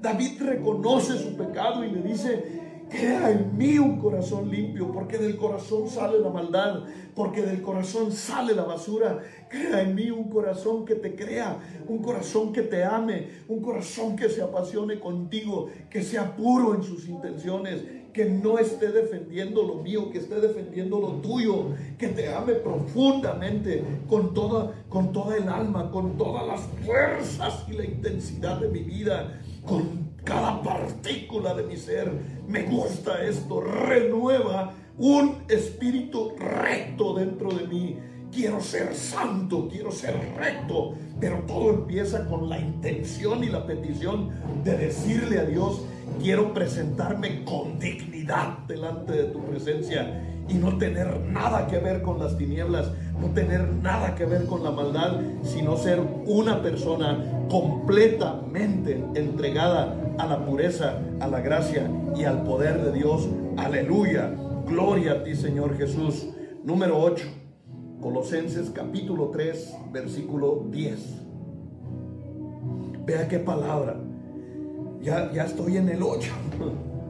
David reconoce su pecado y le dice, Crea en mí un corazón limpio, porque del corazón sale la maldad, porque del corazón sale la basura. Crea en mí un corazón que te crea, un corazón que te ame, un corazón que se apasione contigo, que sea puro en sus intenciones, que no esté defendiendo lo mío, que esté defendiendo lo tuyo, que te ame profundamente con toda, con toda el alma, con todas las fuerzas y la intensidad de mi vida, con cada partícula de mi ser. Me gusta esto, renueva un espíritu recto dentro de mí. Quiero ser santo, quiero ser recto, pero todo empieza con la intención y la petición de decirle a Dios, quiero presentarme con dignidad delante de tu presencia y no tener nada que ver con las tinieblas, no tener nada que ver con la maldad, sino ser una persona completamente entregada a la pureza, a la gracia y al poder de Dios. Aleluya. Gloria a ti, Señor Jesús. Número 8. Colosenses capítulo 3, versículo 10. Vea qué palabra. Ya, ya estoy en el 8.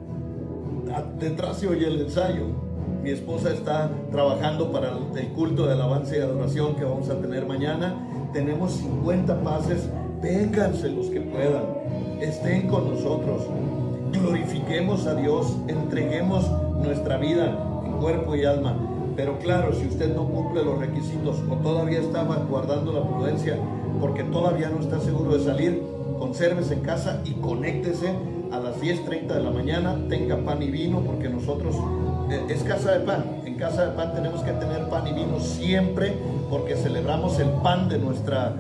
Detrás se oye el ensayo mi esposa está trabajando para el culto de alabanza y adoración que vamos a tener mañana. Tenemos 50 pases. Vénganse los que puedan. Estén con nosotros. Glorifiquemos a Dios. Entreguemos nuestra vida en cuerpo y alma. Pero claro, si usted no cumple los requisitos o todavía está guardando la prudencia porque todavía no está seguro de salir, consérvese en casa y conéctese a las 10.30 de la mañana. Tenga pan y vino porque nosotros es casa de pan. En casa de pan tenemos que tener pan y vino siempre porque celebramos el pan de nuestra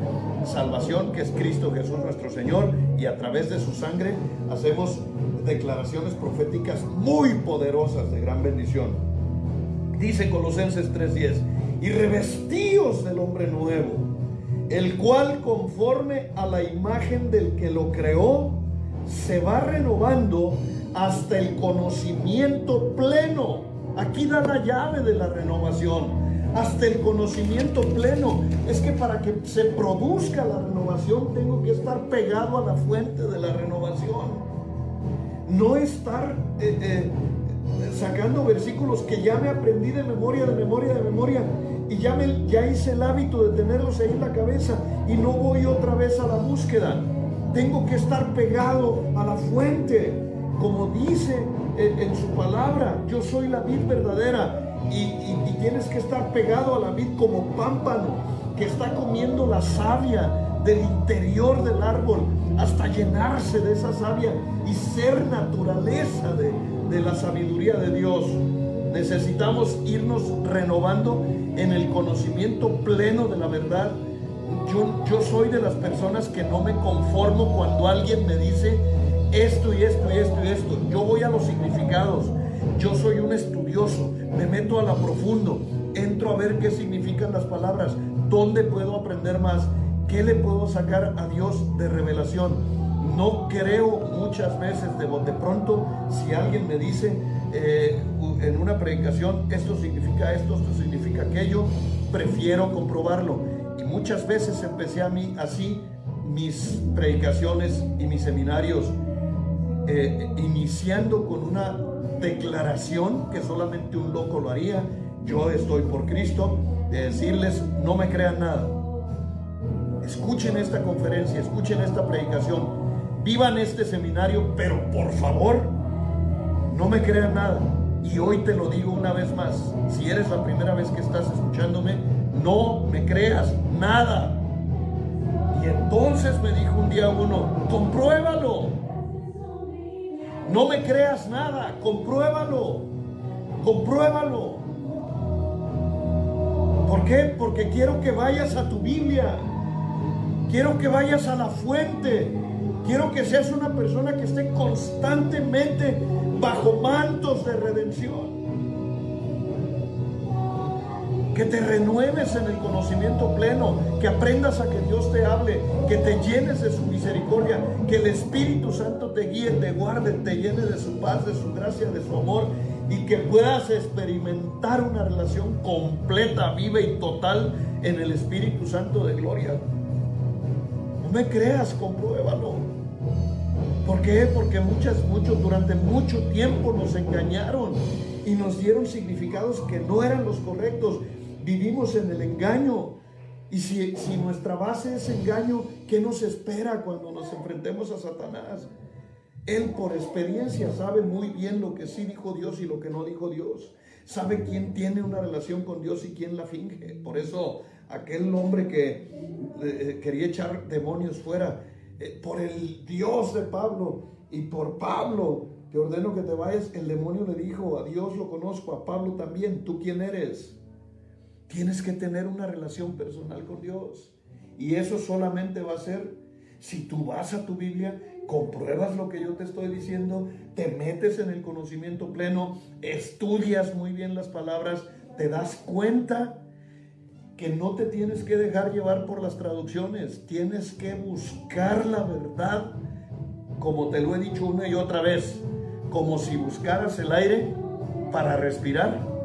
salvación, que es Cristo Jesús nuestro Señor, y a través de su sangre hacemos declaraciones proféticas muy poderosas de gran bendición. Dice Colosenses 3:10, y revestíos del hombre nuevo, el cual conforme a la imagen del que lo creó, se va renovando hasta el conocimiento pleno. Aquí da la llave de la renovación. Hasta el conocimiento pleno. Es que para que se produzca la renovación tengo que estar pegado a la fuente de la renovación. No estar eh, eh, sacando versículos que ya me aprendí de memoria, de memoria, de memoria. Y ya, me, ya hice el hábito de tenerlos ahí en la cabeza y no voy otra vez a la búsqueda. Tengo que estar pegado a la fuente como dice en, su palabra, yo soy la vid verdadera y, tienes que estar pegado a la vid como pámpano que está comiendo la savia del interior del árbol hasta llenarse de esa savia y ser naturaleza de, la sabiduría de Dios. Necesitamos irnos renovando en el conocimiento pleno de la verdad. Yo soy de las personas que no me conformo cuando alguien me dice esto y esto y esto y esto. Yo voy a los significados. Yo soy un estudioso. Me meto a la profundo. Entro a ver qué significan las palabras. ¿Dónde puedo aprender más? ¿Qué le puedo sacar a Dios de revelación? No creo muchas veces de de pronto si alguien me dice eh, en una predicación esto significa esto, esto significa aquello, prefiero comprobarlo. Y muchas veces empecé a mí así mis predicaciones y mis seminarios eh, iniciando con una declaración que solamente un loco lo haría, yo estoy por Cristo, de decirles, no me crean nada. Escuchen esta conferencia, escuchen esta predicación, vivan este seminario, pero por favor, no me crean nada. Y hoy te lo digo una vez más, si eres la primera vez que estás escuchándome, no me creas nada. Y entonces me dijo un día uno, compruébalo. No me creas nada, compruébalo, compruébalo. ¿Por qué? Porque quiero que vayas a tu Biblia, quiero que vayas a la fuente, quiero que seas una persona que esté constantemente bajo mantos de redención. Que te renueves en el conocimiento pleno, que aprendas a que Dios te hable, que te llenes de su misericordia, que el Espíritu Santo te guíe, te guarde, te llene de su paz, de su gracia, de su amor y que puedas experimentar una relación completa, viva y total en el Espíritu Santo de gloria. No me creas, compruébalo. ¿Por qué? Porque muchas, muchos, durante mucho tiempo nos engañaron y nos dieron significados que no eran los correctos. Vivimos en el engaño. Y si, si nuestra base es engaño, ¿qué nos espera cuando nos enfrentemos a Satanás? Él por experiencia sabe muy bien lo que sí dijo Dios y lo que no dijo Dios. Sabe quién tiene una relación con Dios y quién la finge. Por eso aquel hombre que eh, quería echar demonios fuera, eh, por el Dios de Pablo y por Pablo, te ordeno que te vayas, el demonio le dijo, a Dios lo conozco, a Pablo también, ¿tú quién eres? Tienes que tener una relación personal con Dios. Y eso solamente va a ser si tú vas a tu Biblia compruebas lo que yo te estoy diciendo, te metes en el conocimiento pleno, estudias muy bien las palabras, te das cuenta que no te tienes que dejar llevar por las traducciones, tienes que buscar la verdad, como te lo he dicho una y otra vez, como si buscaras el aire para respirar.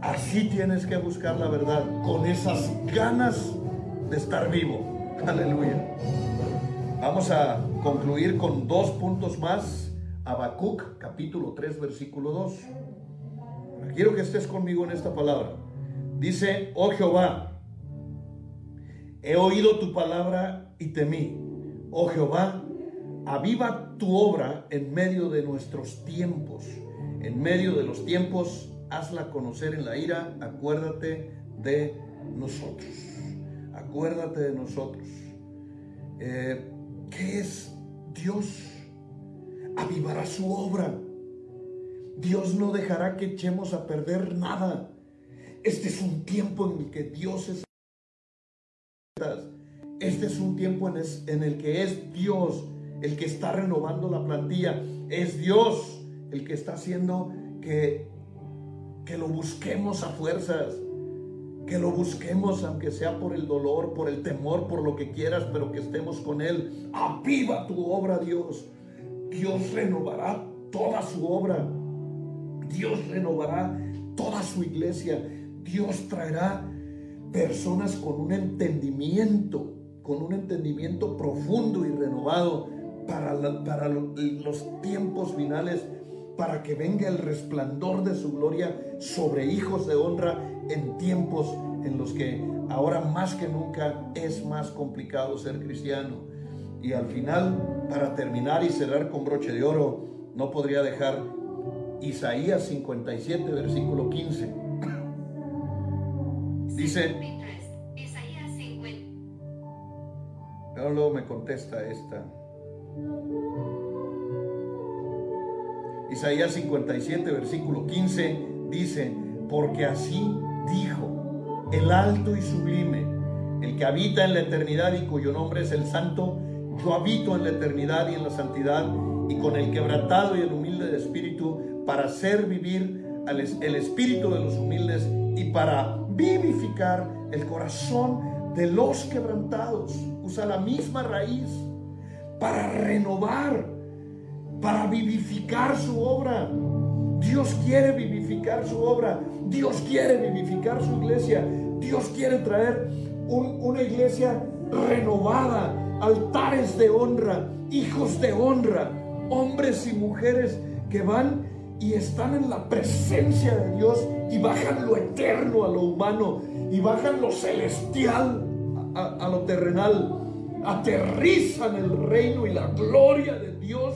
Así tienes que buscar la verdad, con esas ganas de estar vivo. Aleluya. Vamos a concluir con dos puntos más. Habacuc, capítulo 3, versículo 2. Quiero que estés conmigo en esta palabra. Dice, oh Jehová, he oído tu palabra y temí. Oh Jehová, aviva tu obra en medio de nuestros tiempos. En medio de los tiempos, hazla conocer en la ira. Acuérdate de nosotros. Acuérdate de nosotros. Eh, ¿Qué es Dios? Avivará su obra. Dios no dejará que echemos a perder nada. Este es un tiempo en el que Dios es... Este es un tiempo en el que es Dios el que está renovando la plantilla. Es Dios el que está haciendo que, que lo busquemos a fuerzas que lo busquemos, aunque sea por el dolor, por el temor, por lo que quieras, pero que estemos con Él. Aviva tu obra, Dios. Dios renovará toda su obra. Dios renovará toda su iglesia. Dios traerá personas con un entendimiento, con un entendimiento profundo y renovado para, para los tiempos finales para que venga el resplandor de su gloria sobre hijos de honra en tiempos en los que ahora más que nunca es más complicado ser cristiano. Y al final, para terminar y cerrar con broche de oro, no podría dejar Isaías 57, versículo 15. Dice, pero luego me contesta esta. Isaías 57, versículo 15 dice, porque así dijo el alto y sublime, el que habita en la eternidad y cuyo nombre es el santo, yo habito en la eternidad y en la santidad y con el quebrantado y el humilde de espíritu para hacer vivir el espíritu de los humildes y para vivificar el corazón de los quebrantados. Usa la misma raíz para renovar para vivificar su obra. Dios quiere vivificar su obra. Dios quiere vivificar su iglesia. Dios quiere traer una iglesia renovada, altares de honra, hijos de honra, hombres y mujeres que van y están en la presencia de Dios y bajan lo eterno a lo humano y bajan lo celestial a, lo terrenal. Aterrizan el reino y la gloria de Dios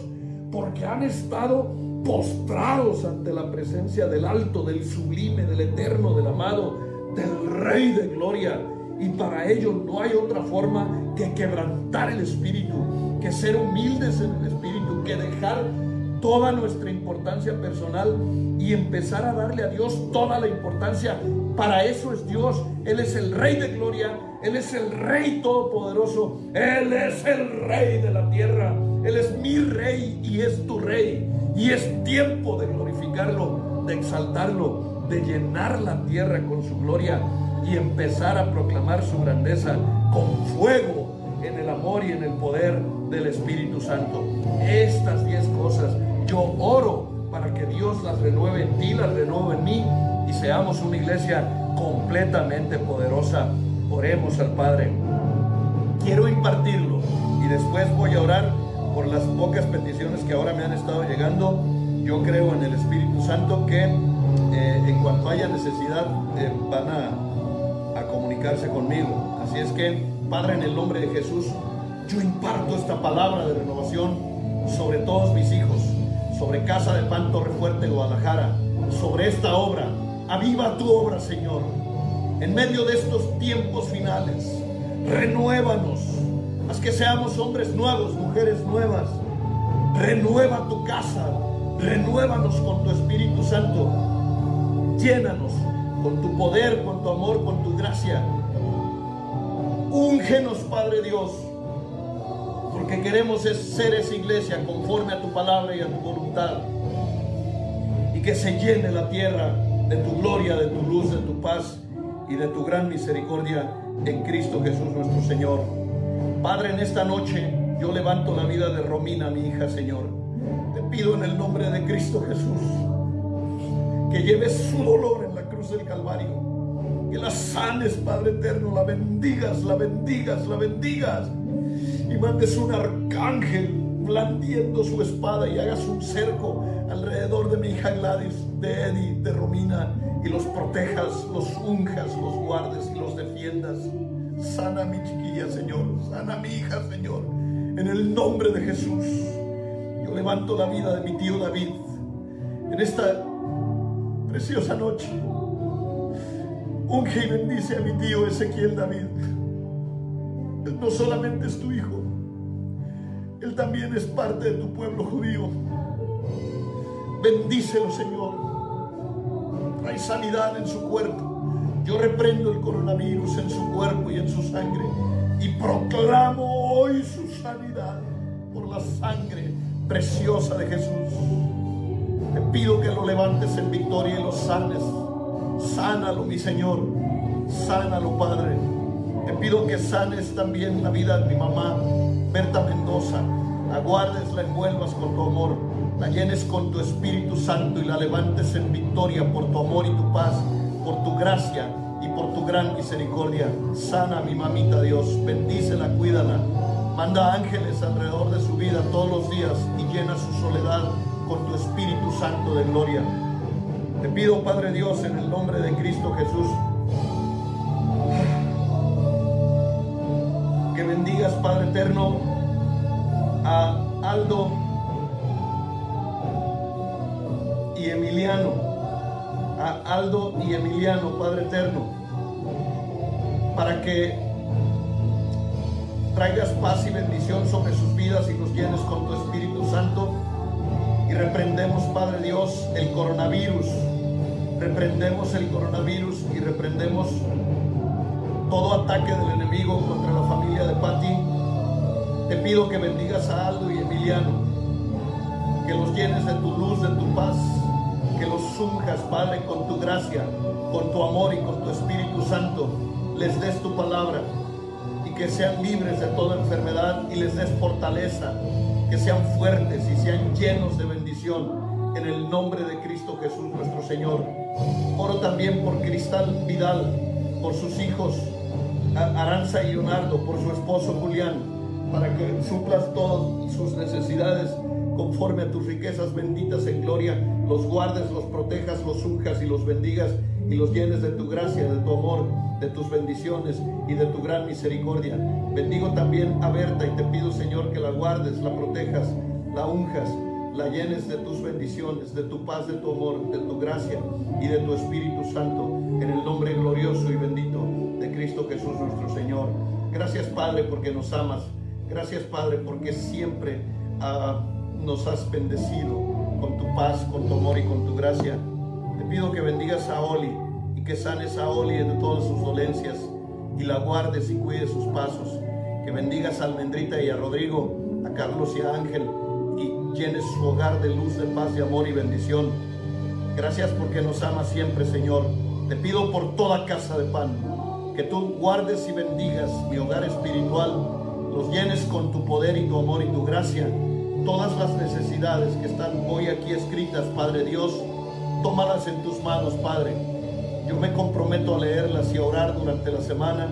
porque han estado postrados ante la presencia del alto, del sublime, del eterno, del amado, del Rey de Gloria. Y para ello no hay otra forma que quebrantar el espíritu, que ser humildes en el espíritu, que dejar toda nuestra importancia personal y empezar a darle a Dios toda la importancia. Para eso es Dios. Él es el Rey de Gloria. Él es el Rey Todopoderoso. Él es el Rey de la tierra. Él es mi Rey y es tu Rey. Y es tiempo de glorificarlo, de exaltarlo, de llenar la tierra con su gloria y empezar a proclamar su grandeza con fuego en el amor y en el poder del Espíritu Santo. Estas diez cosas yo oro para que Dios las renueve en ti, las renueve en mí y seamos una iglesia completamente poderosa. Oremos al Padre. Quiero impartirlo y después voy a orar por las pocas peticiones que ahora me han estado llegando. Yo creo en el Espíritu Santo que eh, en cuanto haya necesidad eh, van a, a comunicarse conmigo. Así es que, Padre, en el nombre de Jesús, yo imparto esta palabra de renovación sobre todos mis hijos, sobre Casa de Pan Torre Fuerte, Guadalajara, sobre esta obra. Aviva tu obra, Señor. En medio de estos tiempos finales, renuévanos. Haz que seamos hombres nuevos, mujeres nuevas. Renueva tu casa. Renuévanos con tu Espíritu Santo. Llénanos con tu poder, con tu amor, con tu gracia. Úngenos, Padre Dios, porque queremos ser esa iglesia conforme a tu palabra y a tu voluntad. Y que se llene la tierra de tu gloria, de tu luz, de tu paz y de tu gran misericordia en Cristo Jesús nuestro Señor. Padre, en esta noche yo levanto la vida de Romina, mi hija, Señor. Te pido en el nombre de Cristo Jesús que lleves su dolor en la cruz del Calvario. Que la sanes, Padre eterno, la bendigas, la bendigas, la bendigas. Y mandes un arcángel blandiendo su espada y hagas un cerco alrededor de mi hija Gladys, de Eddie, de Romina, y los protejas, los unjas, los guardes y los defiendas. Sana mi chiquilla, Señor. Sana mi hija, Señor. En el nombre de Jesús. Yo levanto la vida de mi tío David en esta preciosa noche. Unge y bendice a mi tío Ezequiel David. Él no solamente es tu hijo, él también es parte de tu pueblo judío. Bendícelo, Señor. Hay sanidad en su cuerpo. Yo reprendo el coronavirus en su cuerpo y en su sangre. Y proclamo hoy su sanidad por la sangre preciosa de Jesús. Te pido que lo levantes en victoria y lo sanes. Sánalo, mi Señor. Sánalo, Padre. Te pido que sanes también la vida de mi mamá, Berta Mendoza. La guardes, la envuelvas con tu amor. La llenes con tu Espíritu Santo y la levantes en victoria por tu amor y tu paz, por tu gracia y por tu gran misericordia. Sana a mi mamita Dios. Bendícela, cuídala. Manda ángeles alrededor de su vida todos los días y llena su soledad con tu Espíritu Santo de gloria. Te pido, Padre Dios, en el nombre de Cristo Jesús, que bendigas, Padre Eterno, a Aldo Emiliano, a Aldo y Emiliano, Padre Eterno, para que traigas paz y bendición sobre sus vidas y los llenes con tu Espíritu Santo. Y reprendemos, Padre Dios, el coronavirus. Reprendemos el coronavirus y reprendemos todo ataque del enemigo contra la familia de Patti. Te pido que bendigas a Aldo y Emiliano, que los llenes de tu luz, de tu paz, que los unjas, Padre, con tu gracia, con tu amor y con tu Espíritu Santo. Les des tu palabra y que sean libres de toda enfermedad y les des fortaleza, que sean fuertes y sean llenos de bendición en el nombre de Cristo Jesús nuestro Señor. Oro también por Cristal Vidal, por sus hijos Aranza y Leonardo, por su esposo Julián, para que suplas todas sus necesidades conforme a tus riquezas benditas en gloria, los guardes, los protejas, los unjas y los bendigas y los llenes de tu gracia, de tu amor, de tus bendiciones y de tu gran misericordia. Bendigo también a Berta y te pido, Señor, que la guardes, la protejas, la unjas, la llenes de tus bendiciones, de tu paz, de tu amor, de tu gracia y de tu Espíritu Santo, en el nombre glorioso y bendito de Cristo Jesús nuestro Señor. Gracias, Padre, porque nos amas. Gracias, Padre, porque siempre ah, nos has bendecido con tu paz, con tu amor y con tu gracia. Te pido que bendigas a Oli y que sanes a Oli de todas sus dolencias y la guardes y cuides sus pasos. Que bendigas a Almendrita y a Rodrigo, a Carlos y a Ángel y llenes su hogar de luz, de paz, de amor y bendición. Gracias porque nos amas siempre, Señor. Te pido por toda casa de pan que tú guardes y bendigas mi hogar espiritual, los llenes con tu poder y tu amor y tu gracia. Todas las necesidades que están hoy aquí escritas, Padre Dios, tómalas en tus manos, Padre. Yo me comprometo a leerlas y a orar durante la semana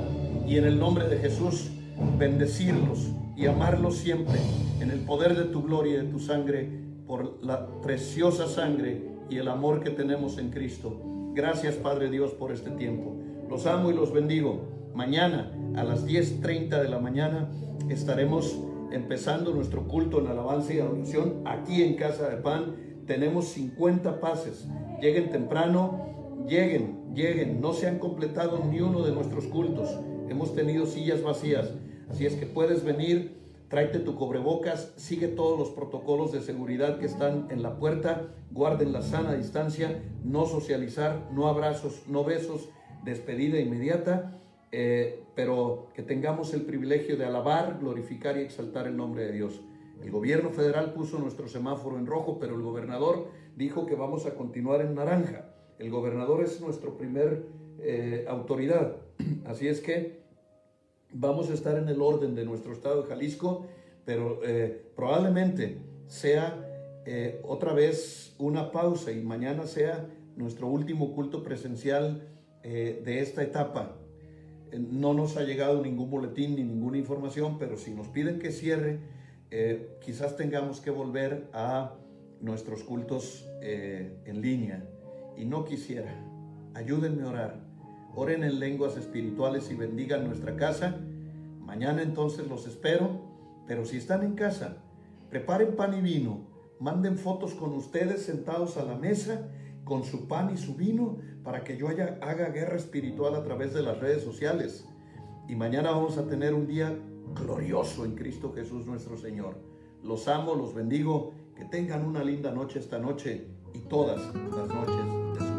y en el nombre de Jesús bendecirlos y amarlos siempre en el poder de tu gloria y de tu sangre por la preciosa sangre y el amor que tenemos en Cristo. Gracias Padre Dios por este tiempo. Los amo y los bendigo. Mañana a las 10.30 de la mañana estaremos empezando nuestro culto en alabanza y adoración aquí en Casa de Pan. Tenemos 50 pases. Lleguen temprano, lleguen, lleguen. No se han completado ni uno de nuestros cultos. Hemos tenido sillas vacías. Así es que puedes venir, tráete tu cobrebocas, sigue todos los protocolos de seguridad que están en la puerta, guarden la sana distancia, no socializar, no abrazos, no besos, despedida inmediata, eh, pero que tengamos el privilegio de alabar, glorificar y exaltar el nombre de Dios. El gobierno federal puso nuestro semáforo en rojo, pero el gobernador dijo que vamos a continuar en naranja. El gobernador es nuestro primer eh, autoridad. Así es que vamos a estar en el orden de nuestro estado de Jalisco, pero eh, probablemente sea eh, otra vez una pausa y mañana sea nuestro último culto presencial eh, de esta etapa. No nos ha llegado ningún boletín ni ninguna información, pero si nos piden que cierre, quizás tengamos que volver a nuestros cultos en línea. Y no quisiera. Ayúdenme a orar oren en lenguas espirituales y bendigan nuestra casa. Mañana entonces los espero, pero si están en casa, preparen pan y vino, manden fotos con ustedes sentados a la mesa con su pan y su vino para que yo haya, haga guerra espiritual a través de las redes sociales. Y mañana vamos a tener un día glorioso en Cristo Jesús nuestro Señor. Los amo, los bendigo, que tengan una linda noche esta noche y todas las noches de